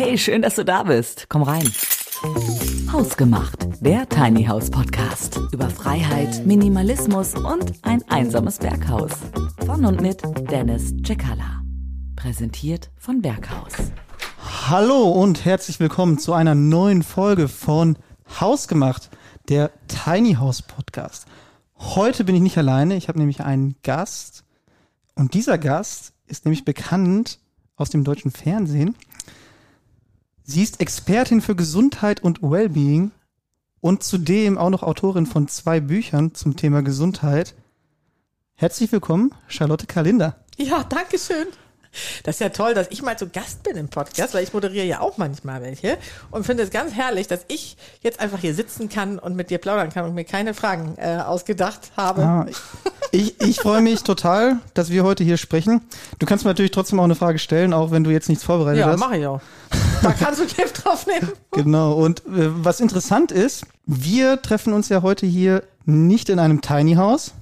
Hey, schön, dass du da bist. Komm rein. Hausgemacht, der Tiny House Podcast über Freiheit, Minimalismus und ein einsames Berghaus. Von und mit Dennis Cekala. Präsentiert von Berghaus. Hallo und herzlich willkommen zu einer neuen Folge von Hausgemacht, der Tiny House Podcast. Heute bin ich nicht alleine, ich habe nämlich einen Gast und dieser Gast ist nämlich bekannt aus dem deutschen Fernsehen. Sie ist Expertin für Gesundheit und Wellbeing und zudem auch noch Autorin von zwei Büchern zum Thema Gesundheit. Herzlich willkommen, Charlotte Kalinder. Ja, danke schön. Das ist ja toll, dass ich mal zu Gast bin im Podcast, weil ich moderiere ja auch manchmal welche und finde es ganz herrlich, dass ich jetzt einfach hier sitzen kann und mit dir plaudern kann und mir keine Fragen äh, ausgedacht habe. Ah, ich ich freue mich total, dass wir heute hier sprechen. Du kannst mir natürlich trotzdem auch eine Frage stellen, auch wenn du jetzt nichts vorbereitet ja, hast. mache ich auch. Da kannst du Gift drauf nehmen. Genau. Und äh, was interessant ist, wir treffen uns ja heute hier nicht in einem Tiny House,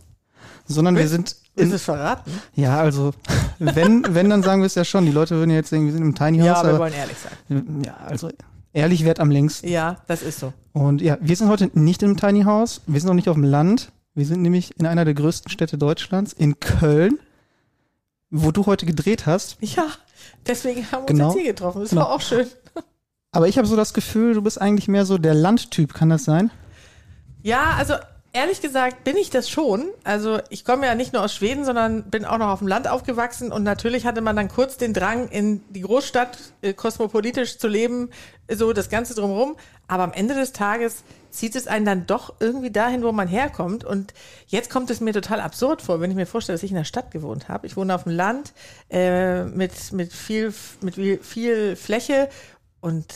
sondern wir sind Du es verraten? ja, also wenn, wenn, dann sagen wir es ja schon. Die Leute würden ja jetzt denken, wir sind im Tiny House. Ja, wir aber, wollen ehrlich sein. ja, also ehrlich wert am längsten. Ja, das ist so. Und ja, wir sind heute nicht im Tiny House. Wir sind auch nicht auf dem Land. Wir sind nämlich in einer der größten Städte Deutschlands, in Köln, wo du heute gedreht hast. Ja, deswegen haben wir Genau. uns jetzt hier getroffen. Das Genau. war auch schön. Aber ich habe so das Gefühl, du bist eigentlich mehr so der Landtyp. Kann das sein? Ja, also ehrlich gesagt bin ich das schon. Also ich komme ja nicht nur aus Schweden, sondern bin auch noch auf dem Land aufgewachsen und natürlich hatte man dann kurz den Drang, in die Großstadt äh, kosmopolitisch zu leben, so das Ganze drumherum. Aber am Ende des Tages zieht es einen dann doch irgendwie dahin, wo man herkommt. Und jetzt kommt es mir total absurd vor, wenn ich mir vorstelle, dass ich in der Stadt gewohnt habe. Ich wohne auf dem Land äh, mit, mit, viel, mit viel- viel Fläche und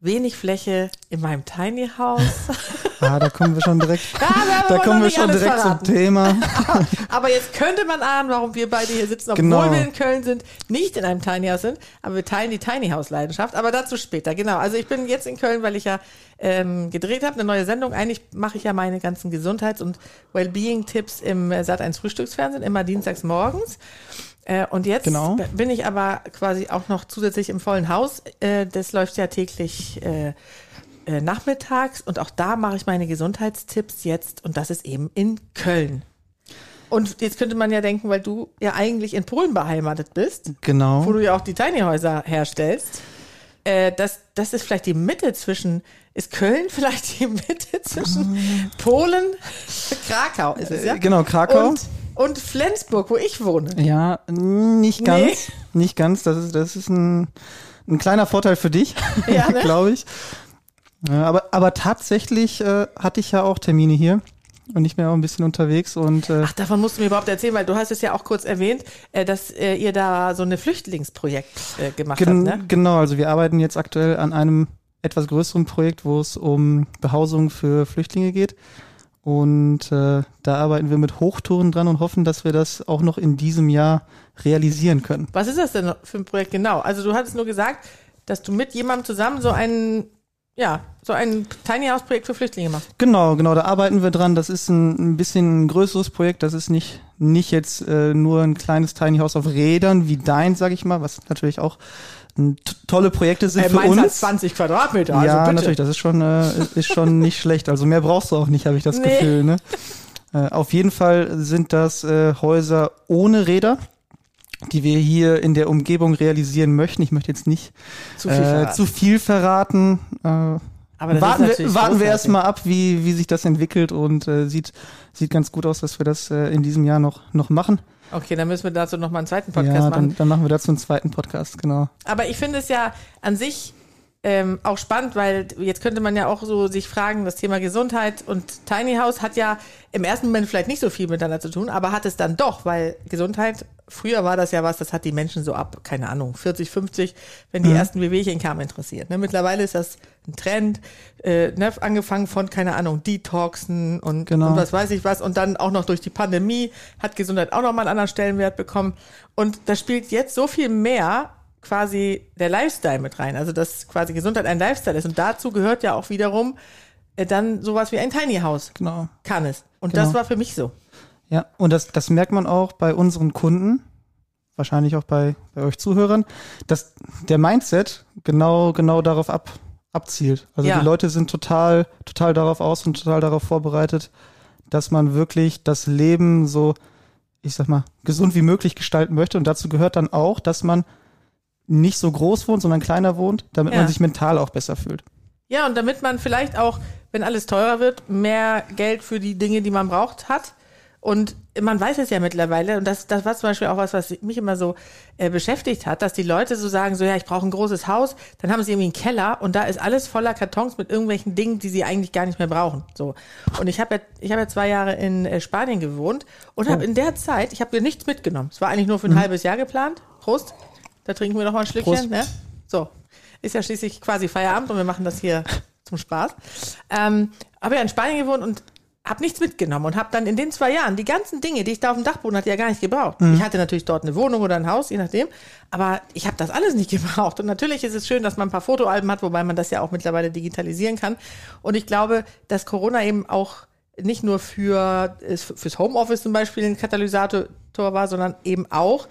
wenig Fläche in meinem Tiny House. Ah, da kommen wir schon direkt. Ja, da kommen wir schon direkt zum. Thema. Aber jetzt könnte man ahnen, warum wir beide hier sitzen, obwohl Genau. wir in Köln sind, nicht in einem Tiny House sind, aber wir teilen die Tiny House Leidenschaft. Aber dazu später, genau. Also ich bin jetzt in Köln, weil ich ja ähm, gedreht habe, eine neue Sendung. Eigentlich mache ich ja meine ganzen Gesundheits- und Wellbeing-Tipps im äh, Sat1 Frühstücksfernsehen, immer dienstags morgens. Äh, und jetzt Genau. bin ich aber quasi auch noch zusätzlich im vollen Haus. Äh, das läuft ja täglich äh, äh, nachmittags und auch da mache ich meine Gesundheitstipps jetzt und das ist eben in Köln. Und jetzt könnte man ja denken, weil du ja eigentlich in Polen beheimatet bist, wo Genau. du ja auch die Tiny Häuser herstellst, äh, das, das ist vielleicht die Mitte zwischen, ist Köln vielleicht die Mitte zwischen Polen, Krakau ist es ja? Äh, Genau, Krakau. Und, und Flensburg, wo ich wohne. Ja, nicht ganz. Nicht ganz. Das ist, das ist ein, ein kleiner Vorteil für dich, Ja, ne? glaube ich. Aber, aber tatsächlich äh, hatte ich ja auch Termine hier und ich bin auch ein bisschen unterwegs und äh, Ach, davon musst du mir überhaupt erzählen, weil du hast es ja auch kurz erwähnt, äh, dass äh, ihr da so eine Flüchtlingsprojekt äh, gemacht gen habt, ne? genau, also wir arbeiten jetzt aktuell an einem etwas größeren Projekt, wo es um Behausung für Flüchtlinge geht. Und äh, da arbeiten wir mit Hochtouren dran und hoffen, dass wir das auch noch in diesem Jahr realisieren können. Was ist das denn für ein Projekt genau? Also du hattest nur gesagt, dass du mit jemandem zusammen so ein, ja, so ein Tiny House Projekt für Flüchtlinge machst. Genau, genau, da arbeiten wir dran. Das ist ein, ein bisschen ein größeres Projekt. Das ist nicht, nicht jetzt äh, nur ein kleines Tiny House auf Rädern wie dein, sag ich mal, was natürlich auch tolle Projekte sind Äh, für meins hat uns. 20 Quadratmeter, also ja, bitte. natürlich, das ist schon, äh, ist schon nicht schlecht. Also mehr brauchst du auch nicht, habe ich das Nee. Gefühl. Ne? Äh, auf jeden Fall sind das äh, Häuser ohne Räder, die wir hier in der Umgebung realisieren möchten. Ich möchte jetzt nicht Zu viel verraten. zu viel verraten. Aber warten wir, warten wir erstmal ab, wie, wie sich das entwickelt und sieht, sieht ganz gut aus, dass wir das in diesem Jahr noch, noch machen. Okay, dann müssen wir dazu noch mal einen zweiten Podcast ja, machen. dann, dann machen wir dazu einen zweiten Podcast, genau. Aber ich finde es ja an sich ähm, auch spannend, weil jetzt könnte man ja auch so sich fragen, das Thema Gesundheit und Tiny House hat ja im ersten Moment vielleicht nicht so viel miteinander zu tun, aber hat es dann doch, weil Gesundheit, früher war das ja was, das hat die Menschen so ab, keine Ahnung, 40, 50, wenn die ersten Wehwehchen kamen, interessiert. Ne? Mittlerweile ist das ein Trend, äh, ne? angefangen von, keine Ahnung, Detoxen und, Genau. und was weiß ich was und dann auch noch durch die Pandemie hat Gesundheit auch nochmal einen anderen Stellenwert bekommen und da spielt jetzt so viel mehr quasi der Lifestyle mit rein. Also dass quasi Gesundheit ein Lifestyle ist. Und dazu gehört ja auch wiederum äh, dann sowas wie ein Tiny House Genau. kann es. Und Genau. das war für mich so. Ja, und das, das merkt man auch bei unseren Kunden, wahrscheinlich auch bei, bei euch Zuhörern, dass der Mindset genau, genau darauf ab, abzielt. Also Ja. die Leute sind total, total darauf aus und total darauf vorbereitet, dass man wirklich das Leben so, ich sag mal, gesund wie möglich gestalten möchte. Und dazu gehört dann auch, dass man nicht so groß wohnt, sondern kleiner wohnt, damit Ja. man sich mental auch besser fühlt. Ja, und damit man vielleicht auch, wenn alles teurer wird, mehr Geld für die Dinge, die man braucht, hat. Und man weiß es ja mittlerweile, und das, das war zum Beispiel auch was, was mich immer so äh, beschäftigt hat, dass die Leute so sagen, so ja, ich brauche ein großes Haus, dann haben sie irgendwie einen Keller und da ist alles voller Kartons mit irgendwelchen Dingen, die sie eigentlich gar nicht mehr brauchen. So. Und ich habe ja, ich habe ja zwei Jahre in äh, Spanien gewohnt und habe in der Zeit, ich habe mir nichts mitgenommen. Es war eigentlich nur für ein halbes Jahr geplant. Prost. Da trinken wir noch mal ein Schlückchen, Prost. ne? So. Ist ja schließlich quasi Feierabend und wir machen das hier zum Spaß. Ähm, habe ja in Spanien gewohnt und habe nichts mitgenommen und habe dann in den zwei Jahren die ganzen Dinge, die ich da auf dem Dachboden hatte, ja gar nicht gebraucht. Ich hatte natürlich dort eine Wohnung oder ein Haus, je nachdem, aber ich habe das alles nicht gebraucht. Und natürlich ist es schön, dass man ein paar Fotoalben hat, wobei man das ja auch mittlerweile digitalisieren kann. Und ich glaube, dass Corona eben auch nicht nur für fürs Homeoffice zum Beispiel ein Katalysator war, sondern eben auch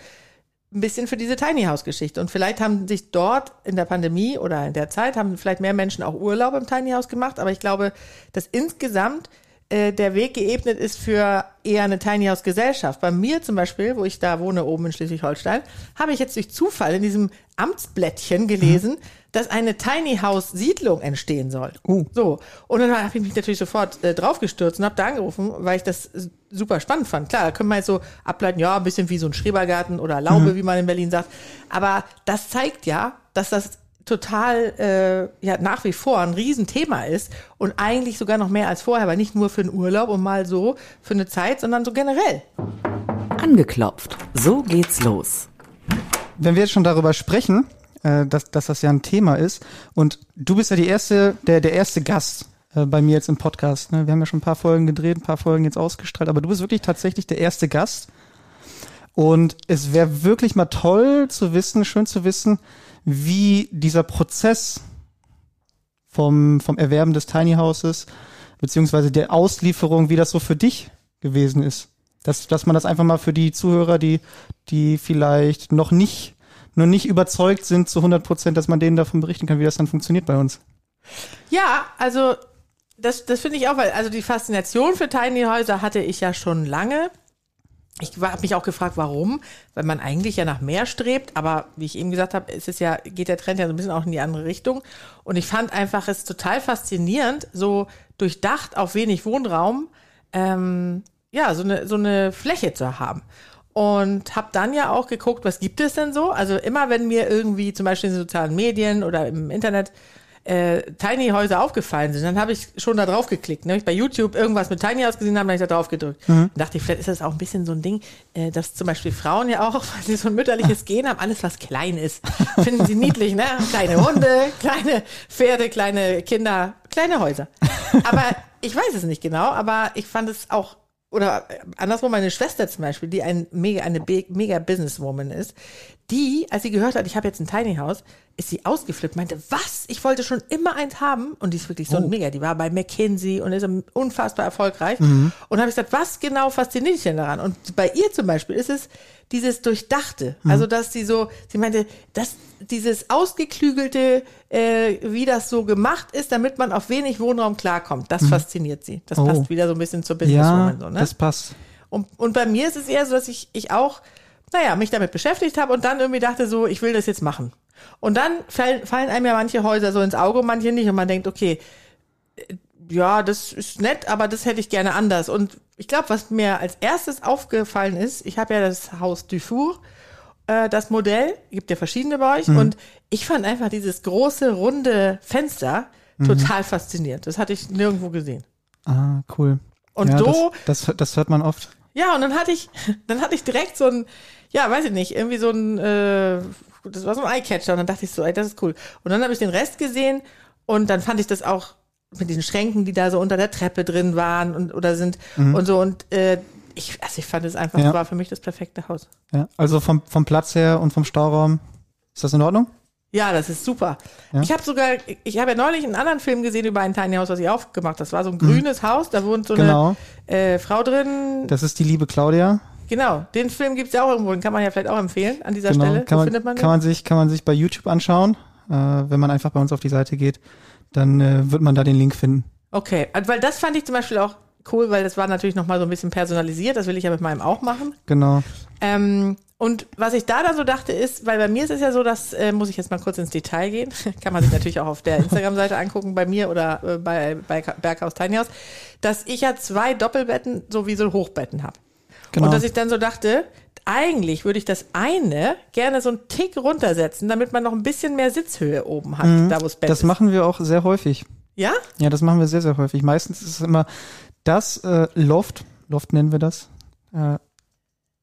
ein bisschen für diese Tiny House Geschichte. Und vielleicht haben sich dort in der Pandemie oder in der Zeit haben vielleicht mehr Menschen auch Urlaub im Tiny House gemacht. Aber ich glaube, dass insgesamt äh, der Weg geebnet ist für eher eine Tiny House Gesellschaft. Bei mir zum Beispiel, wo ich da wohne, oben in Schleswig-Holstein, habe ich jetzt durch Zufall in diesem Amtsblättchen gelesen, dass eine Tiny House Siedlung entstehen soll. Uh. So. Und dann habe ich mich natürlich sofort äh, draufgestürzt und habe da angerufen, weil ich das super spannend fand. Klar, da können wir jetzt so ableiten, ja, ein bisschen wie so ein Schrebergarten oder Laube, wie man in Berlin sagt. Aber das zeigt ja, dass das total äh, ja nach wie vor ein Riesenthema ist und eigentlich sogar noch mehr als vorher, aber nicht nur für den Urlaub und mal so für eine Zeit, sondern so generell. Angeklopft. So geht's los. wenn wir jetzt schon darüber sprechen, äh, dass, dass das ja ein Thema ist, und du bist ja die erste, der, der erste Gast äh, bei mir jetzt im Podcast. Ne? Wir haben ja schon ein paar Folgen gedreht, ein paar Folgen jetzt ausgestrahlt, aber du bist wirklich tatsächlich der erste Gast. Und es wäre wirklich mal toll zu wissen, schön zu wissen, wie dieser Prozess vom, vom Erwerben des Tiny Houses, beziehungsweise der Auslieferung, wie das so für dich gewesen ist. Dass, dass man das einfach mal für die Zuhörer, die, die vielleicht noch nicht, noch nicht überzeugt sind zu 100 Prozent, dass man denen davon berichten kann, wie das dann funktioniert bei uns. Ja, also das, das finde ich auch, weil also die Faszination für Tiny Häuser hatte ich ja schon lange. Ich habe mich auch gefragt, warum, weil man eigentlich ja nach mehr strebt, aber wie ich eben gesagt habe, ist es ja geht der Trend ja so ein bisschen auch in die andere Richtung. Und ich fand einfach es total faszinierend, so durchdacht auf wenig Wohnraum, ähm, ja so eine so eine Fläche zu haben. Und habe dann ja auch geguckt, was gibt es denn so? Also immer wenn mir irgendwie zum Beispiel in den sozialen Medien oder im Internet äh, Tiny Häuser aufgefallen sind, dann habe ich schon da drauf geklickt. Ne? Ich bei YouTube irgendwas mit Tiny House gesehen habe, dann habe ich da drauf gedrückt. Dann dachte ich, vielleicht ist das auch ein bisschen so ein Ding, äh, dass zum Beispiel Frauen ja auch, weil sie so ein mütterliches Gen haben, alles was klein ist, finden sie niedlich, ne? Kleine Hunde, kleine Pferde, kleine Kinder, kleine Häuser. Aber ich weiß es nicht genau, aber ich fand es auch oder andersrum meine Schwester zum Beispiel, die ein mega, eine mega Businesswoman ist, die, als sie gehört hat, ich habe jetzt ein Tiny House, ist sie ausgeflippt, meinte, was? Ich wollte schon immer eins haben. Und die ist wirklich so ein mega, die war bei McKinsey und ist unfassbar erfolgreich. Und habe ich gesagt, was genau fasziniert dich denn daran? Und bei ihr zum Beispiel ist es dieses Durchdachte. Also, dass sie so, sie meinte, dass dieses ausgeklügelte, äh, wie das so gemacht ist, damit man auf wenig Wohnraum klarkommt, das fasziniert sie. Das Oh. passt wieder so ein bisschen zur Ja, Businesswoman. so, ne? das passt. Und, und bei mir ist es eher so, dass ich, ich auch, naja, mich damit beschäftigt habe und dann irgendwie dachte so, ich will das jetzt machen. Und dann fallen, fallen einem ja manche Häuser so ins Auge, manche nicht. Und man denkt, okay, äh, ja, das ist nett, aber das hätte ich gerne anders. Und ich glaube, was mir als erstes aufgefallen ist, ich habe ja das Haus Dufour, äh, das Modell, gibt ja verschiedene bei euch. Und ich fand einfach dieses große, runde Fenster total faszinierend. Das hatte ich nirgendwo gesehen. Ah, cool. Und ja, so Das, das, das hört man oft. Ja, und dann hatte ich, dann hatte ich direkt so ein, ja, weiß ich nicht, irgendwie so ein, äh, das war so ein Eyecatcher und dann dachte ich so, ey, das ist cool. Und dann habe ich den Rest gesehen und dann fand ich das auch mit diesen Schränken, die da so unter der Treppe drin waren und oder sind und so und äh, ich, also ich fand es einfach, Ja. das war für mich das perfekte Haus. Ja, also vom, vom Platz her und vom Stauraum. Ist das in Ordnung? Ja, das ist super. Ja. Ich habe sogar, ich habe ja neulich einen anderen Film gesehen über ein Tiny House, was ich aufgemacht habe. Das war so ein grünes Haus, da wohnt so Genau. eine äh, Frau drin. Das ist die liebe Claudia. Genau, den Film gibt es ja auch irgendwo, den kann man ja vielleicht auch empfehlen an dieser Genau. Stelle. Kann, Wo man, findet man den? kann, man sich, kann man sich bei YouTube anschauen. Äh, wenn man einfach bei uns auf die Seite geht, dann äh, wird man da den Link finden. Okay, weil das fand ich zum Beispiel auch cool, weil das war natürlich nochmal so ein bisschen personalisiert, das will ich ja mit meinem auch machen. Genau. Ähm, und was ich da dann so dachte ist, weil bei mir ist es ja so, das äh, muss ich jetzt mal kurz ins Detail gehen, kann man sich natürlich auch auf der Instagram-Seite angucken, bei mir oder äh, bei, bei Berghaus Tiny House, dass ich ja zwei Doppelbetten sowie so Hochbetten habe. Genau. Und dass ich dann so dachte, eigentlich würde ich das eine gerne so einen Tick runtersetzen, damit man noch ein bisschen mehr Sitzhöhe oben hat, da wo es Bett Mhm. das ist. machen wir auch sehr häufig. Ja? Ja, das machen wir sehr, sehr häufig. Meistens ist es immer das äh, Loft, Loft nennen wir das, äh,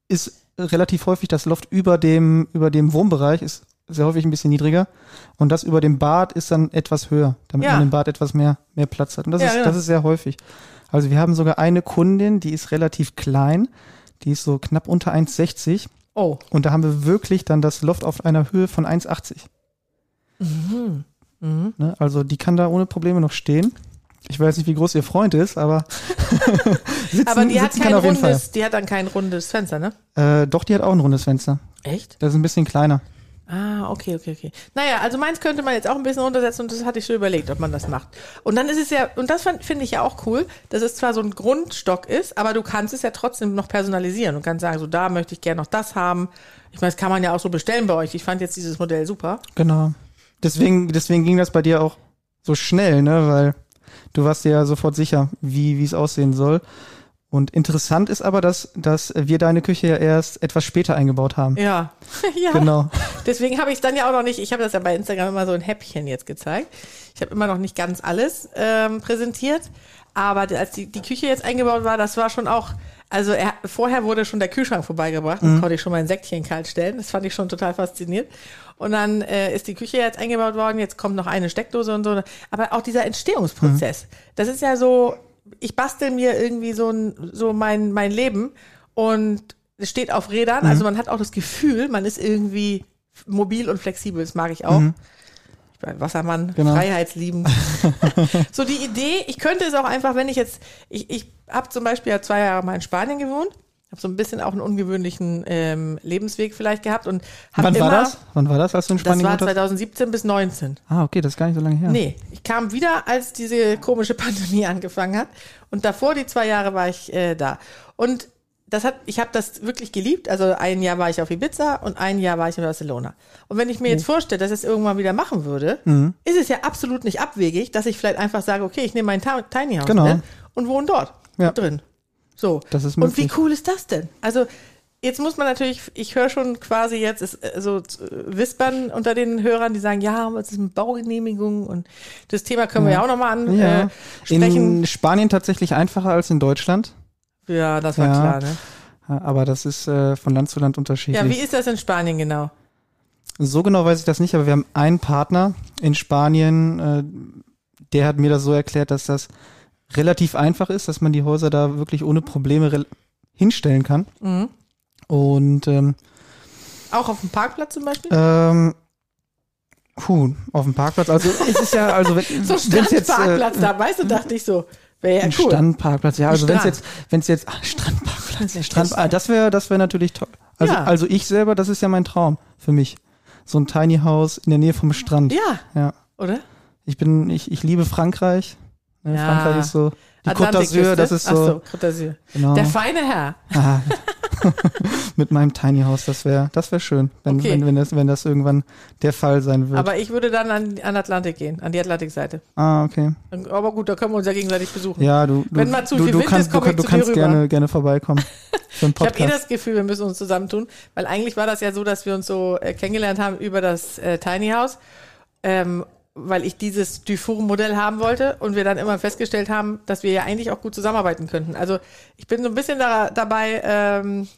ist relativ häufig das Loft über dem, über dem Wohnbereich, ist sehr häufig ein bisschen niedriger. Und das über dem Bad ist dann etwas höher, damit Ja. man im Bad etwas mehr, mehr Platz hat. Und das, Ja, ist, genau. das ist sehr häufig. Also wir haben sogar eine Kundin, die ist relativ klein, die ist so knapp unter 1,60 Oh. und da haben wir wirklich dann das Loft auf einer Höhe von 1,80. Mhm. Ne? Also die kann da ohne Probleme noch stehen. Ich weiß nicht, wie groß ihr Freund ist, aber sitzen, Aber die hat kein rundes, die hat dann kein rundes Fenster, ne? Äh, doch, die hat auch ein rundes Fenster. Echt? Das ist ein bisschen kleiner. Ah, okay, okay, okay. Naja, also meins könnte man jetzt auch ein bisschen runtersetzen und das hatte ich so überlegt, ob man das macht. Und dann ist es ja, und das finde ich ja auch cool, dass es zwar so ein Grundstock ist, aber du kannst es ja trotzdem noch personalisieren und kannst sagen, so da möchte ich gerne noch das haben. Ich meine, das kann man ja auch so bestellen bei euch. Ich fand jetzt dieses Modell super. Genau. Deswegen, deswegen ging das bei dir auch so schnell, ne? Weil du warst dir ja sofort sicher, wie es aussehen soll. Und interessant ist aber, dass, dass wir deine Küche ja erst etwas später eingebaut haben. Ja. ja. Genau. Deswegen habe ich es dann ja auch noch nicht, ich habe das ja bei Instagram immer so ein Häppchen jetzt gezeigt. Ich habe immer noch nicht ganz alles ähm, präsentiert, aber als die, die Küche jetzt eingebaut war, das war schon auch, also er, vorher wurde schon der Kühlschrank vorbeigebracht, dann konnte ich schon mein Säckchen kalt stellen, das fand ich schon total faszinierend. Und dann äh, ist die Küche jetzt eingebaut worden, jetzt kommt noch eine Steckdose und so. Aber auch dieser Entstehungsprozess, das ist ja so, ich bastel mir irgendwie so, ein, so mein, mein Leben und es steht auf Rädern, also man hat auch das Gefühl, man ist irgendwie mobil und flexibel, das mag ich auch. Ich bin Wassermann, Genau. freiheitsliebend. so die Idee, ich könnte es auch einfach, wenn ich jetzt, ich, ich habe zum Beispiel ja zwei Jahre mal in Spanien gewohnt, habe so ein bisschen auch einen ungewöhnlichen ähm, Lebensweg vielleicht gehabt und habe Wann immer, war das? Wann war das, als du in Das Spanien war gewohnt hast? 2017 bis 19. Ah, okay, das ist gar nicht so lange her. Nee, ich kam wieder, als diese komische Pandemie angefangen hat. Und davor, die zwei Jahre, war ich äh, da. Und das hat, ich habe das wirklich geliebt. Also ein Jahr war ich auf Ibiza und ein Jahr war ich in Barcelona. Und wenn ich mir Mhm. jetzt vorstelle, dass ich es irgendwann wieder machen würde, ist es ja absolut nicht abwegig, dass ich vielleicht einfach sage, okay, ich nehme mein Ta- Tiny House Genau. mit und wohne dort Ja. drin. So. Das ist und wie möglich. cool ist das denn? Also Jetzt muss man natürlich, ich höre schon quasi jetzt ist, äh, so äh, Wispern unter den Hörern, die sagen, ja, was ist mit Baugenehmigung und das Thema können wir ja auch nochmal an Ja. äh. In Spanien tatsächlich einfacher als in Deutschland. ja, das war Ja. klar, ne? Aber das ist äh, von Land zu Land unterschiedlich. Ja, wie ist das in Spanien genau? So genau weiß ich das nicht, aber wir haben einen Partner in Spanien, äh, der hat mir das so erklärt, dass das relativ einfach ist, dass man die Häuser da wirklich ohne Probleme hinstellen kann. Mhm. Und ähm, Auch auf dem Parkplatz zum Beispiel? ähm, puh, auf dem Parkplatz. Also es ist ja, also wenn so jetzt Strandparkplatz äh, da, weißt du, dachte ich so, wäre ja ein cool. Strandparkplatz, ja, also wenn es jetzt, wenn es jetzt, ah, Strandparkplatz, Strand, ah, das wäre, das wäre natürlich toll. Also, Ja. also ich selber, das ist ja mein Traum für mich. So ein Tiny House in der Nähe vom Strand. Ja, Ja. oder? Ich bin, ich, ich liebe Frankreich. Ne, Ja. Frankreich ist so, die Côte d'Azur, das ist Ach so, so, Côte d'Azur. genau, Der feine Herr. ah, mit meinem Tiny House, das wäre, das wäre schön, wenn, Okay. wenn, wenn das, wenn das irgendwann der Fall sein wird. Aber ich würde dann an, an Atlantik gehen, an die Atlantikseite. ah, okay. Aber gut, da können wir uns ja gegenseitig besuchen. Ja, du, du, Wenn mal zu du, viel du Wind kannst, ist, komm du, ich du zu dir kannst rüber. gerne, gerne vorbeikommen für einen Ich habe eh Podcast. das Gefühl, wir müssen uns zusammentun, weil eigentlich war das ja so, dass wir uns so äh, kennengelernt haben über das äh, Tiny House, ähm, weil ich dieses Dufour-Modell haben wollte und wir dann immer festgestellt haben, dass wir ja eigentlich auch gut zusammenarbeiten könnten. Also ich bin so ein bisschen da, dabei, ähm,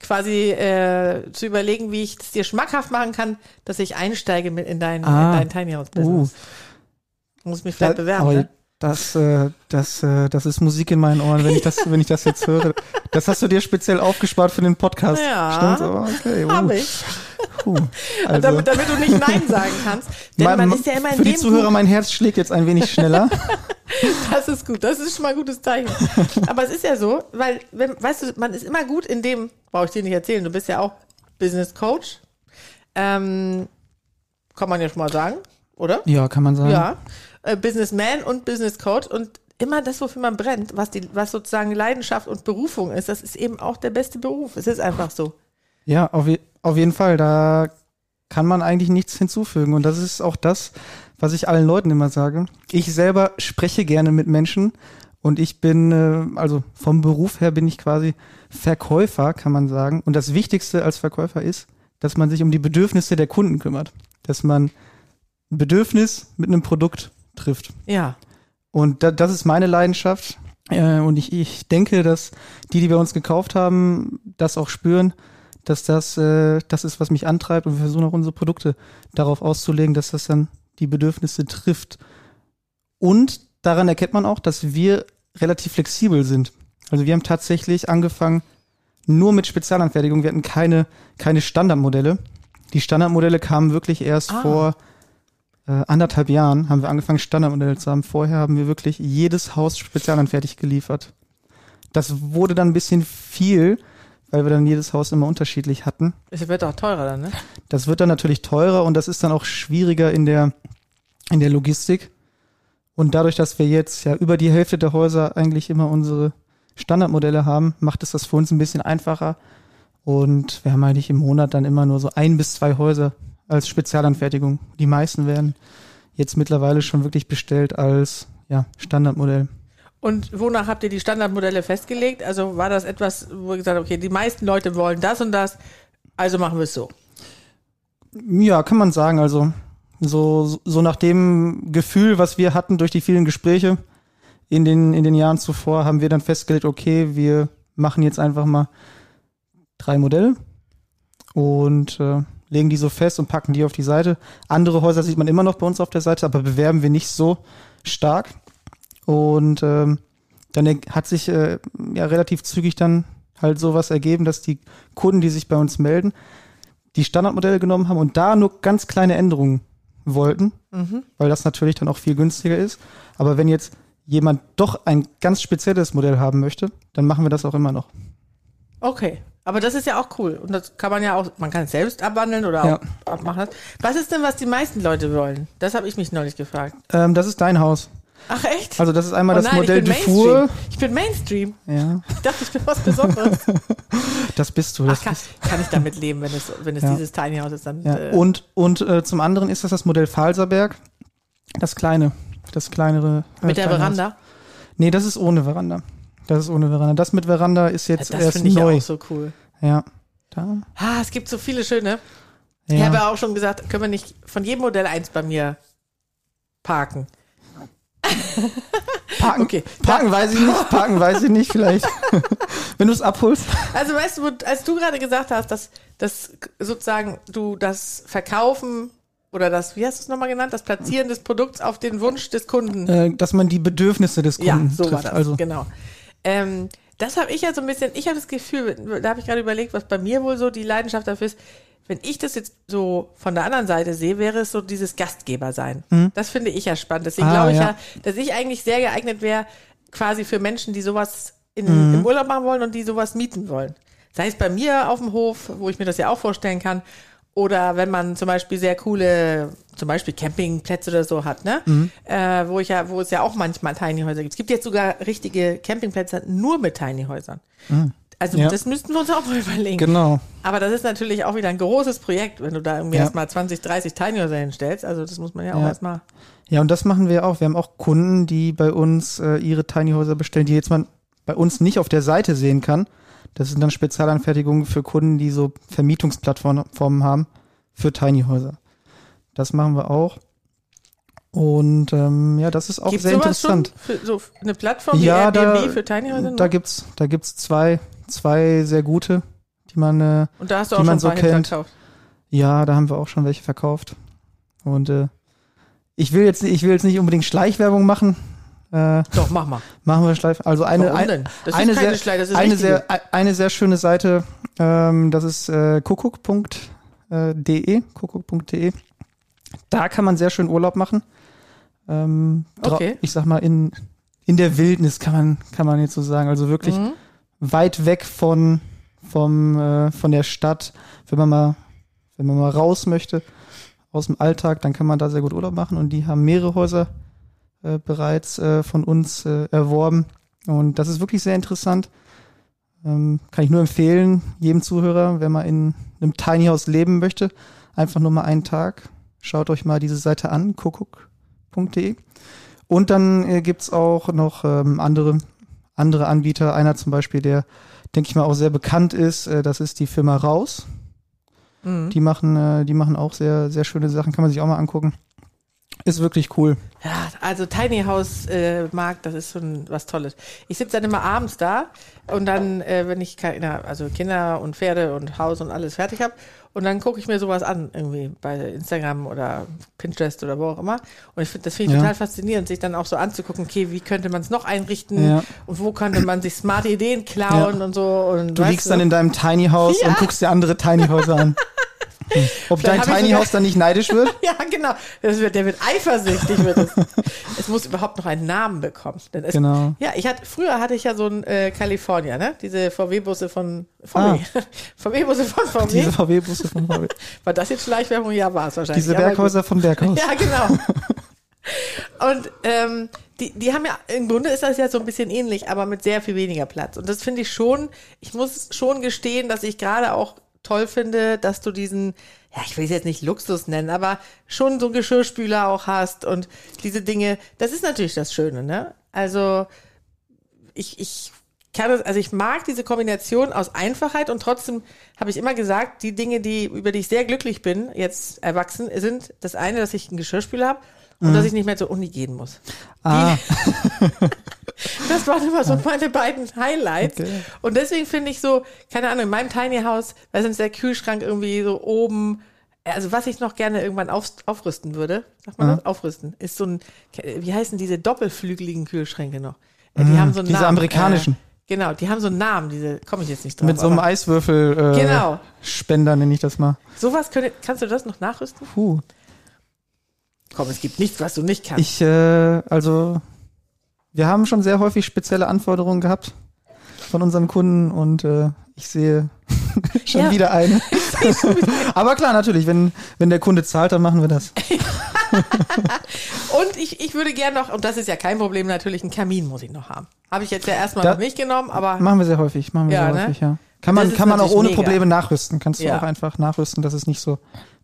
quasi äh, zu überlegen, wie ich es dir schmackhaft machen kann, dass ich einsteige mit in dein, Ah. in dein Tiny House-Business. Muss mich vielleicht Da- bewerben. aber Ne? Das, äh, das, äh, das ist Musik in meinen Ohren, wenn ich das, wenn ich das jetzt höre. Das hast du dir speziell aufgespart für den Podcast. Ja. Stimmt, oh, okay. Uh. Hab ich. Puh, also, damit, damit du nicht Nein sagen kannst. Denn mein- man ist ja immer in für die Zuhörer, Buch, mein Herz schlägt jetzt ein wenig schneller. das ist gut, das ist schon mal ein gutes Zeichen. Aber es ist ja so, weil, wenn, weißt du, man ist immer gut in dem, brauche ich dir nicht erzählen, du bist ja auch Business Coach. Ähm, kann man ja schon mal sagen, oder? ja, kann man sagen. Ja. Äh, Businessman und Business Coach und immer das, wofür man brennt, was die, was sozusagen Leidenschaft und Berufung ist, das ist eben auch der beste Beruf. Es ist einfach so. Ja, auf, auf jeden Fall. Da kann man eigentlich nichts hinzufügen. Und das ist auch das, was ich allen Leuten immer sage. Ich selber spreche gerne mit Menschen und ich bin, äh, also vom Beruf her bin ich quasi Verkäufer, kann man sagen. Und das Wichtigste als Verkäufer ist, dass man sich um die Bedürfnisse der Kunden kümmert. Dass man ein Bedürfnis mit einem Produkt trifft. Ja. Und da, das ist meine Leidenschaft. Äh, und ich, ich denke, dass die, die bei uns gekauft haben, das auch spüren, dass das äh, das ist, was mich antreibt. Und wir versuchen auch unsere Produkte darauf auszulegen, dass das dann die Bedürfnisse trifft. Und daran erkennt man auch, dass wir relativ flexibel sind. Also wir haben tatsächlich angefangen nur mit Spezialanfertigung. Wir hatten keine, keine Standardmodelle. Die Standardmodelle kamen wirklich erst Ah. vor äh, anderthalb Jahren haben wir angefangen, Standardmodelle zu haben. Vorher haben wir wirklich jedes Haus spezialanfertigt geliefert. Das wurde dann ein bisschen viel, weil wir dann jedes Haus immer unterschiedlich hatten. Es wird auch teurer dann, ne? Das wird dann natürlich teurer und das ist dann auch schwieriger in der, in der Logistik. Und dadurch, dass wir jetzt ja über die Hälfte der Häuser eigentlich immer unsere Standardmodelle haben, macht es das für uns ein bisschen einfacher. Und wir haben eigentlich im Monat dann immer nur so ein bis zwei Häuser als Spezialanfertigung. Die meisten werden jetzt mittlerweile schon wirklich bestellt als ja, Standardmodell. Und wonach habt ihr die Standardmodelle festgelegt? Also war das etwas, wo ihr gesagt habt, okay, die meisten Leute wollen das und das, also machen wir es so. Ja, kann man sagen. Also so, so nach dem Gefühl, was wir hatten durch die vielen Gespräche in den, in den Jahren zuvor, haben wir dann festgelegt, okay, wir machen jetzt einfach mal drei Modelle und äh, legen die so fest und packen die auf die Seite. Andere Häuser sieht man immer noch bei uns auf der Seite, aber bewerben wir nicht so stark. Und ähm, dann hat sich äh, ja relativ zügig dann halt sowas ergeben, dass die Kunden, die sich bei uns melden, die Standardmodelle genommen haben und da nur ganz kleine Änderungen wollten, weil das natürlich dann auch viel günstiger ist. Aber wenn jetzt jemand doch ein ganz spezielles Modell haben möchte, dann machen wir das auch immer noch. Okay. Aber das ist ja auch cool. Und das kann man ja auch, man kann es selbst abwandeln oder Ja. auch abmachen. Was ist denn, was die meisten Leute wollen? Das habe ich mich neulich gefragt. Ähm, das ist dein Haus. Ach echt? Also das ist einmal Oh das nein, Modell ich bin Dufour. Mainstream. Ich bin Mainstream. Ja, Ich dachte, ich bin was Besonderes. das bist du. Ach, Das kann, kann ich damit leben, wenn es, wenn es Ja. dieses Tiny House ist, dann. Ja. Äh, Und, und äh, zum anderen ist das das Modell Falserberg. Das kleine, das kleinere. äh, mit der kleine Haus. Veranda. Nee, das ist ohne Veranda. Das ist ohne Veranda. Das mit Veranda ist Ja, jetzt das erst finde ich neu. auch so cool. Ja. Da. Ah, es gibt so viele schöne. Ich Ja. habe ja auch schon gesagt, können wir nicht von jedem Modell eins bei mir parken. Parken, Okay. parken weiß ich nicht, parken weiß ich nicht, vielleicht. Wenn du es abholst. Also weißt du, als du gerade gesagt hast, dass, dass sozusagen du das Verkaufen oder das, wie hast du es nochmal genannt, das Platzieren des Produkts auf den Wunsch des Kunden. Äh, dass man die Bedürfnisse des ja, Kunden so trifft. war das, Also, genau. Ähm, das habe ich ja so ein bisschen, ich habe das Gefühl, da habe ich gerade überlegt, was bei mir wohl so die Leidenschaft dafür ist. Wenn ich das jetzt so von der anderen Seite sehe, wäre es so dieses Gastgeber sein. Das finde ich ja spannend. Deswegen. Ah, glaube ich ja. ja. dass ich eigentlich sehr geeignet wäre, quasi für Menschen, die sowas in, Mhm. im Urlaub machen wollen und die sowas mieten wollen. Sei es bei mir auf dem Hof, wo ich mir das ja auch vorstellen kann, oder wenn man zum Beispiel sehr coole, zum Beispiel Campingplätze oder so hat, ne? Mhm. Äh, wo ich ja, wo es ja auch manchmal Tiny Häuser gibt. Es gibt jetzt sogar richtige Campingplätze nur mit Tiny Häusern. Also Mhm. Ja. das müssten wir uns auch mal überlegen. genau. Aber das ist natürlich auch wieder ein großes Projekt, wenn du da irgendwie Ja. erstmal 20, 30 Tiny Häuser hinstellst. Also das muss man ja auch Ja. erstmal. Ja, und das machen wir auch. Wir haben auch Kunden, die bei uns äh, ihre Tiny Häuser bestellen, die jetzt man bei uns nicht auf der Seite sehen kann. Das sind dann Spezialanfertigungen für Kunden, die so Vermietungsplattformen haben für Tiny Häuser. Das machen wir auch. Und ähm, ja, das ist auch Gibt sehr interessant. für so eine Plattform wie Ja, Airbnb da, für Tiny Häuser? da gibt's, da gibt's zwei, zwei sehr gute, die man, äh, und da hast du auch schon so kennt. verkauft. ja, da haben wir auch schon welche verkauft. Und äh, ich will jetzt, ich will jetzt nicht unbedingt Schleichwerbung machen. Äh, Doch, mach mal. machen wir Schleif. Also eine, ein, eine, sehr, ist eine, sehr, ein- eine sehr schöne Seite. Ähm, das ist äh, kuckuck. äh, de, kuckuck.de. Da kann man sehr schön Urlaub machen. Ähm, Okay. Ich sag mal, in, in der Wildnis kann man, kann man jetzt so sagen. Also wirklich Mhm. weit weg von, vom, äh, von der Stadt. Wenn man mal, wenn man mal raus möchte aus dem Alltag, dann kann man da sehr gut Urlaub machen. Und die haben mehrere Häuser äh, bereits äh, von uns äh, erworben. Und das ist wirklich sehr interessant. Ähm, kann ich nur empfehlen, jedem Zuhörer, wenn man in einem Tiny House leben möchte, einfach nur mal einen Tag. Schaut euch mal diese Seite an, kuckuck.de. Und dann äh, gibt's auch noch ähm, andere, andere Anbieter. Einer zum Beispiel, der, denke ich mal, auch sehr bekannt ist, äh, das ist die Firma Raus. Mhm. Die machen, äh, die machen auch sehr, sehr schöne Sachen, kann man sich auch mal angucken. Ist wirklich cool. Ja, also Tiny House äh, Markt, das ist schon was Tolles. Ich sitze dann immer abends da und dann, äh, wenn ich keine, also Kinder und Pferde und Haus und alles fertig habe, und dann gucke ich mir sowas an, irgendwie bei Instagram oder Pinterest oder wo auch immer. Und ich finde, das finde ich Ja. total faszinierend, sich dann auch so anzugucken, okay, wie könnte man es noch einrichten Ja. und wo könnte man sich smarte Ideen klauen Ja. und so. Und Du liegst dann in deinem Tiny House und guckst dir andere Tiny Häuser an. Ob dein Tiny House dann nicht neidisch wird? Ja, genau. Wird, der wird eifersüchtig. Wird es. es muss überhaupt noch einen Namen bekommen. Denn es, Genau. Ja, ich hatte, früher hatte ich ja so ein äh, California, ne? Diese VW-Busse von VW. VW-Busse von VW. Ah. Diese VW-Busse von VW. War das jetzt Schleichwerbung? Ja, war es wahrscheinlich. Diese Ja, Berghäuser von Berghaus. Ja, genau. Und ähm, die, die haben ja, im Grunde ist das ja so ein bisschen ähnlich, aber mit sehr viel weniger Platz. Und das finde ich schon, ich muss schon gestehen, dass ich gerade auch toll finde, dass du diesen, ja, ich will es jetzt nicht Luxus nennen, aber schon so einen Geschirrspüler auch hast und diese Dinge. Das ist natürlich das Schöne, ne? Also ich, ich kann das, also ich mag diese Kombination aus Einfachheit und trotzdem habe ich immer gesagt, die Dinge, die, über die ich sehr glücklich bin, jetzt erwachsen, sind das eine, dass ich einen Geschirrspüler habe und dass ich nicht mehr zur Uni gehen muss. Ah, Das waren immer so meine beiden Highlights. Okay. Und deswegen finde ich so, keine Ahnung, in meinem Tiny House, da ist der Kühlschrank irgendwie so oben. Also was ich noch gerne irgendwann auf, aufrüsten würde, sagt man Ja. das? Aufrüsten, ist so ein, wie heißen diese doppelflügeligen Kühlschränke noch? Äh, Die haben so einen diese Namen. amerikanischen. Äh, genau, die haben so einen Namen, diese, komme ich jetzt nicht drauf. mit so einem Eiswürfel äh, Genau. Spender nenne ich das mal. Sowas könnte, kannst du das noch nachrüsten? Puh. Komm, es gibt nichts, was du nicht kannst. Ich, äh, also, wir haben schon sehr häufig spezielle Anforderungen gehabt von unseren Kunden und äh, ich sehe schon Ja. wieder eine. Aber klar, natürlich, wenn, wenn der Kunde zahlt, dann machen wir das. Und ich, ich würde gerne noch, und das ist ja kein Problem, natürlich einen Kamin muss ich noch haben. Habe ich jetzt ja erstmal Da- noch nicht genommen, aber Machen wir sehr häufig, machen wir Ja, sehr ne? häufig, ja. Kann man, kann man auch ohne mega. Probleme nachrüsten. Kannst du Ja. auch einfach nachrüsten, das ist nicht so,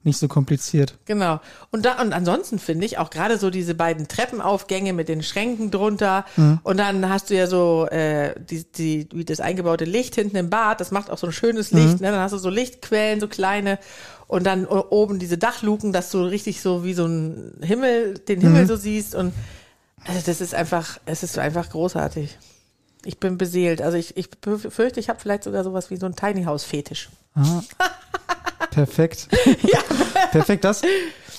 nicht so kompliziert. Genau. Und da, und ansonsten finde ich auch gerade so diese beiden Treppenaufgänge mit den Schränken drunter. Mhm. Und dann hast du ja so, äh, die, die, wie das eingebaute Licht hinten im Bad. Das macht auch so ein schönes Licht, Mhm. ne? Dann hast du so Lichtquellen, so kleine. Und dann oben diese Dachluken, dass du richtig so wie so ein Himmel, den Himmel Mhm. so siehst. Und also das ist einfach, es ist einfach großartig. Ich bin beseelt. Also ich, ich befürchte, ich habe vielleicht sogar sowas wie so ein Tiny House Fetisch. Ah. Perfekt. Perfekt, das,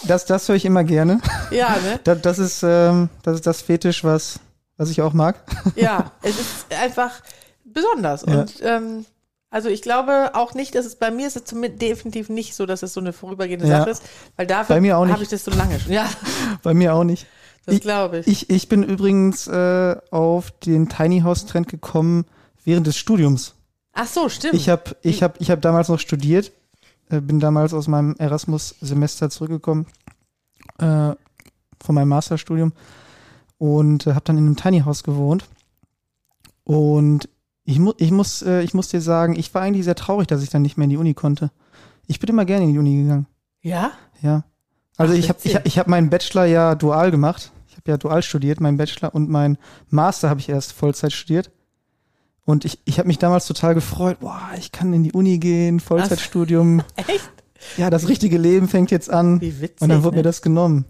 das, das höre ich immer gerne. Ja, ne? Das, das, ist, ähm, das ist das Fetisch, was, was ich auch mag. Ja, es ist einfach besonders. Ja. Und ähm, also ich glaube auch nicht, dass es bei mir ist es zumindest definitiv nicht so, dass es so eine vorübergehende Ja. Sache ist, weil dafür habe ich das so lange schon. Ja, Bei mir auch nicht. Das Ich- glaube ich. Ich, ich bin übrigens äh, auf den Tiny House Trend gekommen während des Studiums. Ach so, stimmt. Ich habe ich hab, ich hab damals noch studiert, äh, bin damals aus meinem Erasmus-Semester zurückgekommen äh, von meinem Masterstudium und äh, habe dann in einem Tiny House gewohnt. Und ich, mu ich, muss, äh, ich muss dir sagen, ich war eigentlich sehr traurig, dass ich dann nicht mehr in die Uni konnte. Ich bin immer gerne in die Uni gegangen. ja? Ja. Also Ach, ich habe ich, hab- ich hab meinen Bachelor ja dual gemacht. Ich habe ja dual studiert, meinen Bachelor und meinen Master habe ich erst Vollzeit studiert. Und ich, ich habe mich damals total gefreut, boah, ich kann in die Uni gehen, Vollzeitstudium. Echt? Ja, das richtige Leben fängt jetzt an. Wie witzig. Und dann wurde ne? mir das genommen.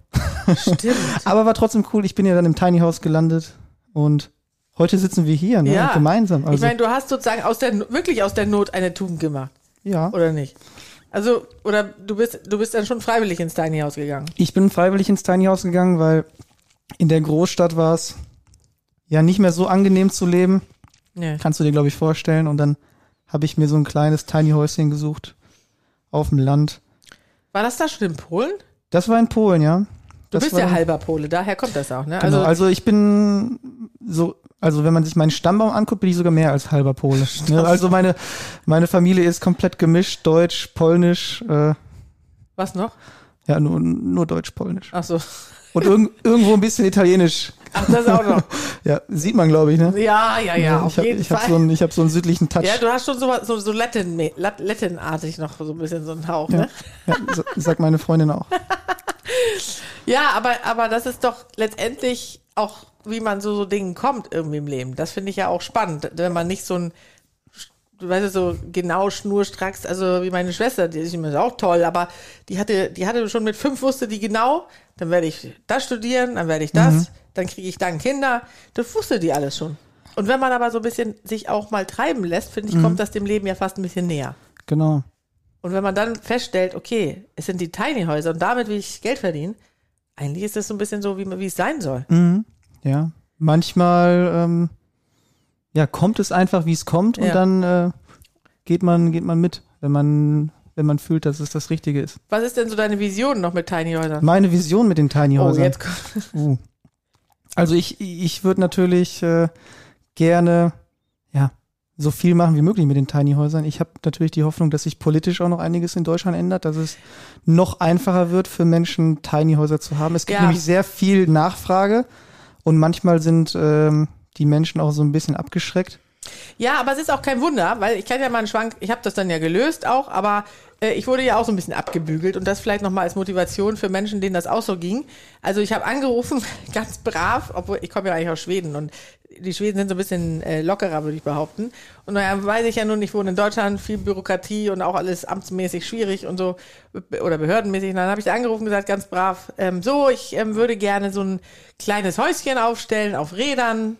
Stimmt. Aber war trotzdem cool, ich bin ja dann im Tiny House gelandet und heute sitzen wir hier, ne? Ja. Gemeinsam. ich Also, meine, du hast sozusagen aus der wirklich aus der Not eine Tugend gemacht, ja. oder nicht? Also, oder du bist, du bist dann schon freiwillig ins Tiny House gegangen. Ich bin freiwillig ins Tiny House gegangen, weil in der Großstadt war es ja nicht mehr so angenehm zu leben. Nee. Kannst du dir, glaube ich, vorstellen. Und dann habe ich mir so ein kleines Tiny Häuschen gesucht auf dem Land. War das da schon in Polen? Das war in Polen, ja. Du Das bist ja halber Pole, daher kommt das auch, ne? Genau, also, ich bin so, also wenn man sich meinen Stammbaum anguckt, bin ich sogar mehr als halber Pole. Ne? Also meine, meine Familie ist komplett gemischt, Deutsch, Polnisch, äh, was noch? ja, nur, nur Deutsch-Polnisch. Ach so. Und irg irgendwo ein bisschen Italienisch. Ach, das auch noch. Ja, sieht man, glaube ich, ne? Ja, ja, ja, auf ich jeden ich hab Fall. so, einen, ich so einen südlichen Touch. ja, du hast schon so, so, so Latin, Lat- Latin-artig noch so ein bisschen so einen Hauch, Ja. ne? Ja, sa- sagt meine Freundin auch. Ja, aber, aber das ist doch letztendlich auch, wie man so, so Dingen kommt irgendwie im Leben. Das finde ich ja auch spannend, wenn man nicht so ein, weißt ja, so genau schnurstracks, also wie meine Schwester, die ist immer auch toll, aber die hatte, die hatte schon mit fünf wusste die genau, dann werde ich das studieren, dann werde ich das, dann kriege ich dann Kinder. Das wusste die alles schon. Und wenn man aber so ein bisschen sich auch mal treiben lässt, finde ich, kommt das dem Leben ja fast ein bisschen näher. Genau. Und wenn man dann feststellt, okay, es sind die Tiny Häuser und damit will ich Geld verdienen, eigentlich ist das so ein bisschen so, wie, wie es sein soll. Mhm. Ja. Manchmal ähm, ja, kommt es einfach, wie es kommt, und Ja. dann äh, geht man, geht man mit, wenn man, wenn man fühlt, dass es das Richtige ist. Was ist denn so deine Vision noch mit Tiny Häusern? Meine Vision mit den Tiny Oh, Häusern. jetzt kommt. Uh. Also ich, ich würde natürlich äh, gerne ja, so viel machen wie möglich mit den Tiny Häusern. Ich habe natürlich die Hoffnung, dass sich politisch auch noch einiges in Deutschland ändert, dass es noch einfacher wird für Menschen, Tiny Häuser zu haben. Es gibt Ja. nämlich sehr viel Nachfrage und manchmal sind ähm, die Menschen auch so ein bisschen abgeschreckt. Ja, aber es ist auch kein Wunder, weil ich kann ja mal einen Schwank, ich habe das dann ja gelöst auch, aber äh, ich wurde ja auch so ein bisschen abgebügelt und das vielleicht nochmal als Motivation für Menschen, denen das auch so ging. Also ich habe angerufen, ganz brav, obwohl ich komme ja eigentlich aus Schweden und die Schweden sind so ein bisschen äh, lockerer, würde ich behaupten. Und naja, weiß ich ja nun, ich wohne in Deutschland, viel Bürokratie und auch alles amtsmäßig schwierig und so oder behördenmäßig. Und dann habe ich angerufen und gesagt, ganz brav, ähm, so, ich ähm, würde gerne so ein kleines Häuschen aufstellen auf Rädern,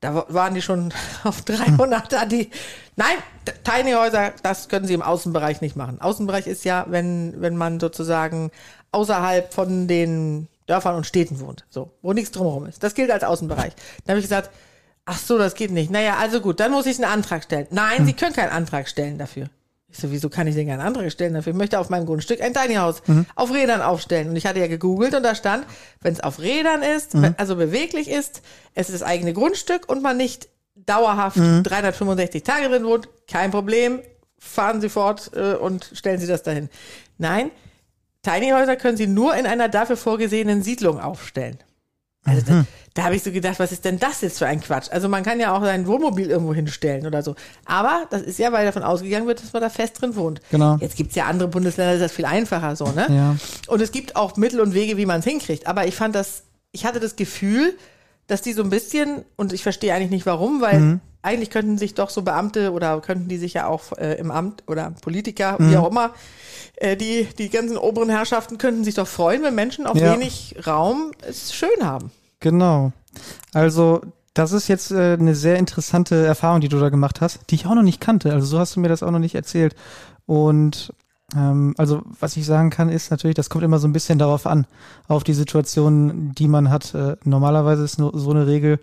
da wa- waren die schon auf 300 da, die, nein, Tiny Häuser, das können sie im Außenbereich nicht machen. Außenbereich ist ja, wenn, wenn man sozusagen außerhalb von den Dörfern und Städten wohnt, so, wo nichts drumherum ist. Das gilt als Außenbereich. Dann habe ich gesagt, ach so, das geht nicht. Naja, also gut, dann muss ich einen Antrag stellen. Nein, Sie können keinen Antrag stellen dafür. Ich so, wieso kann ich denn keinen Antrag stellen dafür? Ich möchte auf meinem Grundstück ein Tiny House auf Rädern aufstellen. Und ich hatte ja gegoogelt und da stand, wenn es auf Rädern ist, wenn, also beweglich ist, es ist das eigene Grundstück und man nicht dauerhaft 365 Tage drin wohnt, kein Problem, fahren Sie fort äh, und stellen Sie das dahin. Nein, Tiny Häuser können Sie nur in einer dafür vorgesehenen Siedlung aufstellen. Also da, da habe ich so gedacht, was ist denn das jetzt für ein Quatsch? Also man kann ja auch sein Wohnmobil irgendwo hinstellen oder so. Aber das ist ja, weil davon ausgegangen wird, dass man da fest drin wohnt. Genau. Jetzt gibt's ja andere Bundesländer, da ist das viel einfacher so, ne? Ja. Und es gibt auch Mittel und Wege, wie man es hinkriegt. Aber ich fand das, ich hatte das Gefühl, dass die so ein bisschen, und ich verstehe eigentlich nicht warum, weil Mhm. eigentlich könnten sich doch so Beamte oder könnten die sich ja auch äh, im Amt oder Politiker, Mhm. wie auch immer, äh, die, die ganzen oberen Herrschaften könnten sich doch freuen, wenn Menschen auf Ja. wenig Raum es schön haben. Genau. Also, das ist jetzt äh, eine sehr interessante Erfahrung, die du da gemacht hast, die ich auch noch nicht kannte. Also, so hast du mir das auch noch nicht erzählt. Und ähm, also, was ich sagen kann, ist natürlich, das kommt immer so ein bisschen darauf an, auf die Situation, die man hat. Äh, normalerweise ist nur so eine Regel,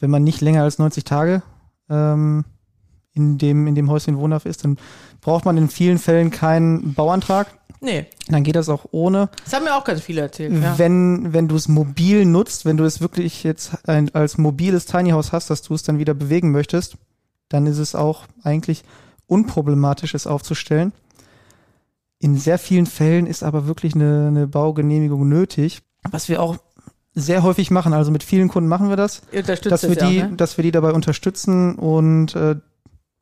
wenn man nicht länger als 90 Tage ähm, in dem, in dem Häuschen wohnhaft ist, dann braucht man in vielen Fällen keinen Bauantrag. Nee, Dann geht das auch ohne. das haben mir auch ganz viele erzählt. Ja. Wenn, wenn du es mobil nutzt, wenn du es wirklich jetzt ein, als mobiles Tiny House hast, dass du es dann wieder bewegen möchtest, dann ist es auch eigentlich unproblematisch, es aufzustellen. In sehr vielen Fällen ist aber wirklich eine, eine Baugenehmigung nötig, was wir auch sehr häufig machen. Also mit vielen Kunden machen wir das, dass wir das die, ja, ne? dass wir die dabei unterstützen und äh,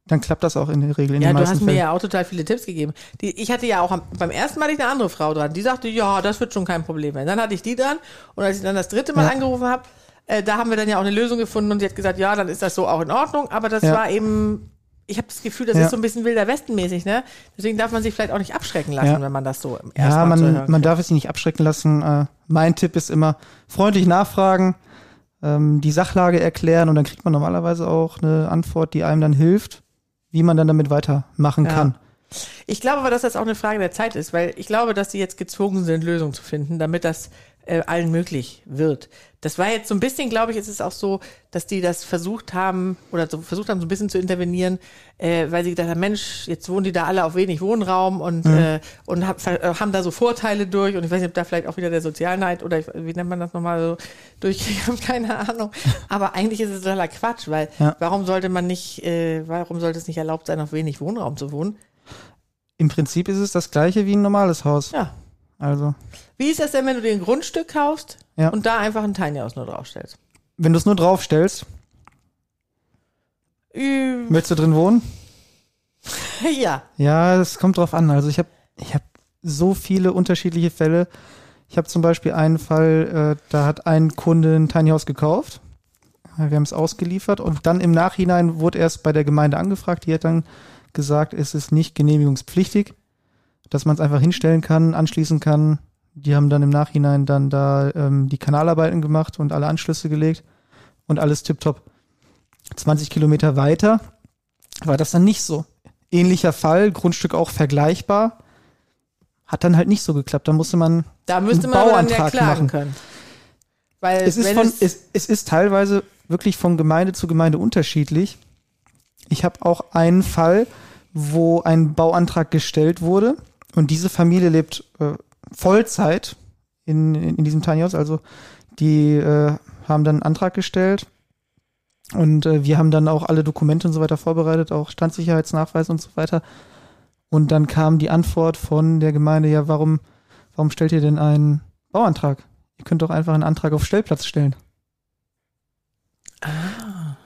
dann klappt das auch in der Regel in Ja, den du meisten hast mir ja auch total viele Tipps gegeben. Die, ich hatte ja auch am, beim ersten Mal hatte ich eine andere Frau dran, die sagte, ja, das wird schon kein Problem werden. Dann hatte ich die dran und als ich dann das dritte Mal Ja. angerufen habe, äh, da haben wir dann ja auch eine Lösung gefunden und sie hat gesagt, ja, dann ist das so auch in Ordnung, aber das Ja. war eben, ich habe das Gefühl, das Ja. ist so ein bisschen wilder Westen-mäßig, ne? Deswegen darf man sich vielleicht auch nicht abschrecken lassen, Ja. wenn man das so im ersten Ja, man, hören man darf es sich nicht abschrecken lassen. Äh, mein Tipp ist immer freundlich nachfragen, ähm, die Sachlage erklären und dann kriegt man normalerweise auch eine Antwort, die einem dann hilft, wie man dann damit weitermachen Ja. kann. Ich glaube aber, dass das auch eine Frage der Zeit ist, weil ich glaube, dass sie jetzt gezwungen sind, Lösungen zu finden, damit das äh, allen möglich wird. Das war jetzt so ein bisschen, glaube ich, ist es auch so, dass die das versucht haben oder so versucht haben, so ein bisschen zu intervenieren, äh, weil sie gedacht haben, Mensch, jetzt wohnen die da alle auf wenig Wohnraum und, Mhm. äh, und hab, äh, haben da so Vorteile durch und ich weiß nicht, ob da vielleicht auch wieder der Sozialneid oder ich, wie nennt man das nochmal so durchkriegt, habe keine Ahnung. Aber eigentlich ist es totaler Quatsch, weil Ja. warum sollte man nicht, äh, warum sollte es nicht erlaubt sein, auf wenig Wohnraum zu wohnen? Im Prinzip ist es das gleiche wie ein normales Haus. Ja. Also, Wie ist das denn, wenn du dir ein Grundstück kaufst Ja. und da einfach ein Tiny House nur draufstellst? wenn du es nur draufstellst, Ü- möchtest du drin wohnen? ja. Ja, es kommt drauf an. Also ich habe ich hab so viele unterschiedliche Fälle. Ich habe zum Beispiel einen Fall, äh, da hat ein Kunde ein Tiny House gekauft. Wir haben es ausgeliefert und dann im Nachhinein wurde erst bei der Gemeinde angefragt. Die hat dann gesagt, es ist nicht genehmigungspflichtig, dass man es einfach hinstellen kann, anschließen kann. Die haben dann im Nachhinein dann da ähm, die Kanalarbeiten gemacht und alle Anschlüsse gelegt und alles tipptopp. 20 Kilometer weiter war das dann nicht so ähnlicher Fall, Grundstück auch vergleichbar. Hat dann halt nicht so geklappt. Da musste man. Da müsste Einen man aber dann ja Bauantrag machen. können. Weil Es ist, von, es, es ist teilweise wirklich von Gemeinde zu Gemeinde unterschiedlich. Ich habe auch einen Fall, wo ein Bauantrag gestellt wurde und diese Familie lebt äh, Vollzeit in, in, in diesem Tiny House. Also die äh, haben dann einen Antrag gestellt und äh, wir haben dann auch alle Dokumente und so weiter vorbereitet, auch Standsicherheitsnachweis und so weiter. Und dann kam die Antwort von der Gemeinde, ja, warum, warum stellt ihr denn einen Bauantrag? Ihr könnt doch einfach einen Antrag auf Stellplatz stellen. ah,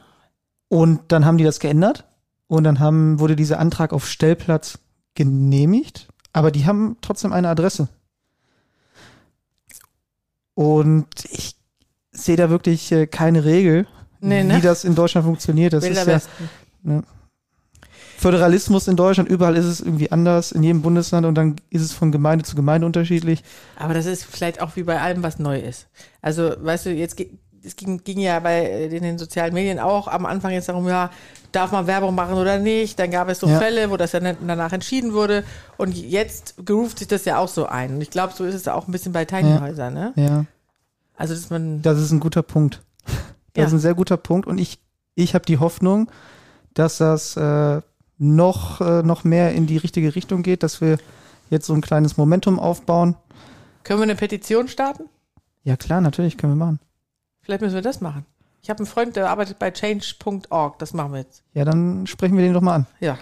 Und dann haben die das geändert und dann haben, wurde dieser Antrag auf Stellplatz genehmigt, aber die haben trotzdem eine Adresse. Und ich sehe da wirklich äh, keine Regel, Nee, wie ne? das in Deutschland funktioniert. Das ist ja Westen. Föderalismus in Deutschland, überall ist es irgendwie anders, in jedem Bundesland und dann ist es von Gemeinde zu Gemeinde unterschiedlich. Aber das ist vielleicht auch wie bei allem, was neu ist. Also, weißt du, jetzt es ging, ging ja bei äh, in den sozialen Medien auch am Anfang jetzt darum, ja, darf man Werbung machen oder nicht? Dann gab es so Ja. Fälle, wo das dann danach entschieden wurde. Und jetzt geruft sich das ja auch so ein. Und ich glaube, so ist es auch ein bisschen bei Tiny Ja. Häusern, ne? Ja. Also, dass man, Das ist ein guter Punkt. Das Ja. ist ein sehr guter Punkt und ich, ich habe die Hoffnung, dass das äh, noch, äh, noch mehr in die richtige Richtung geht, dass wir jetzt so ein kleines Momentum aufbauen. können wir eine Petition starten? Ja klar, natürlich können wir machen. Vielleicht müssen wir das machen. Ich habe einen Freund, der arbeitet bei change.org. Das machen wir jetzt. Ja, dann sprechen wir den doch mal an. Ja.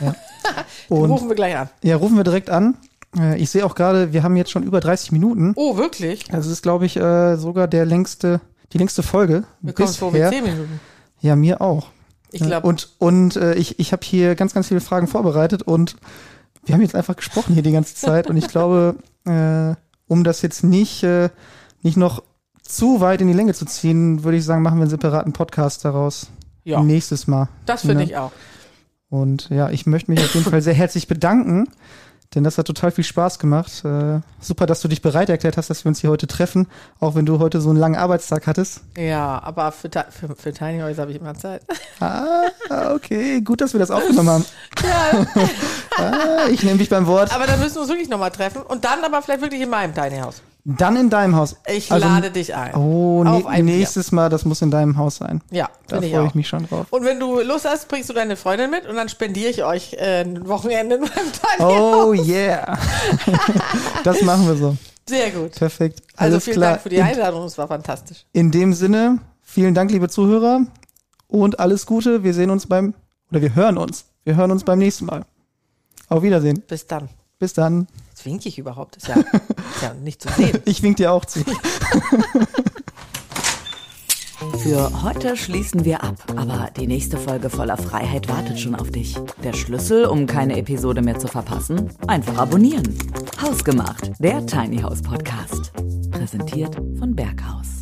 Den Und rufen wir gleich an. ja, rufen wir direkt an. Äh, ich sehe auch gerade, wir haben jetzt schon über 30 Minuten. Oh, wirklich? Das ist, glaube ich, äh, sogar der längste, die längste Folge. Wir kommen vor mit bisher. zehn Minuten. Ja, mir auch. Ich Ja, glaube, Und, und äh, ich, ich habe hier ganz, ganz viele Fragen vorbereitet und wir haben jetzt einfach gesprochen hier die ganze Zeit und ich glaube, äh, um das jetzt nicht, äh, nicht noch zu weit in die Länge zu ziehen, würde ich sagen, machen wir einen separaten Podcast daraus. ja, Nächstes Mal. das finde ne? ich auch. Und ja, ich möchte mich auf jeden Fall sehr herzlich bedanken, denn das hat total viel Spaß gemacht. Äh, super, dass du dich bereit erklärt hast, dass wir uns hier heute treffen, auch wenn du heute so einen langen Arbeitstag hattest. Ja, aber für, für, für Tiny Häuser habe ich immer Zeit. Ah, okay, gut, dass wir das aufgenommen haben. Ja, Ah, ich nehme dich beim Wort. aber dann müssen wir uns wirklich nochmal treffen und dann aber vielleicht wirklich in meinem Tiny Haus. Dann in deinem Haus. Ich Also- lade dich ein. Oh, ne, ein Bier. nächstes Mal, das muss in deinem Haus sein. Ja, Da ich freue auch. ich mich schon drauf. Und wenn du Lust hast, bringst du deine Freundin mit und dann spendiere ich euch äh, ein Wochenende in meinem Haus. Oh yeah. das machen wir so. Sehr gut. Perfekt. Also Alles vielen klar. Dank für die in, Einladung, es war fantastisch. in dem Sinne, vielen Dank, liebe Zuhörer. Und alles Gute. Wir sehen uns beim, oder wir hören uns. Wir hören uns beim nächsten Mal. Auf Wiedersehen. Bis dann. Bis dann. Jetzt winke ich überhaupt. Ist ja, ist ja nicht zu sehen. Ich wink dir auch zu. Für heute schließen wir ab, aber die nächste Folge voller Freiheit wartet schon auf dich. Der Schlüssel, um keine Episode mehr zu verpassen? Einfach abonnieren. Hausgemacht, der Tiny House Podcast. Präsentiert von Berghaus.